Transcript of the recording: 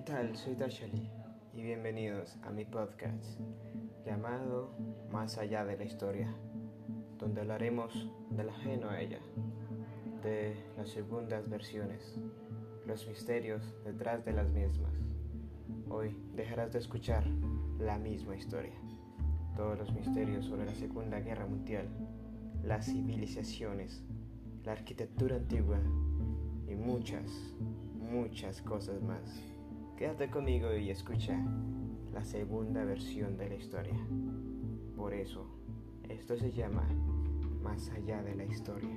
tal? Soy Dashali y bienvenidos a mi podcast llamado Más allá de la historia, donde hablaremos del ajeno a ella, de las segundas versiones, los misterios detrás de las mismas. Hoy dejarás de escuchar la misma historia, todos los misterios sobre la Segunda Guerra Mundial, las civilizaciones, la arquitectura antigua y muchas, muchas cosas más. Quédate conmigo y escucha la segunda versión de la historia. Por eso, esto se llama Más allá de la historia.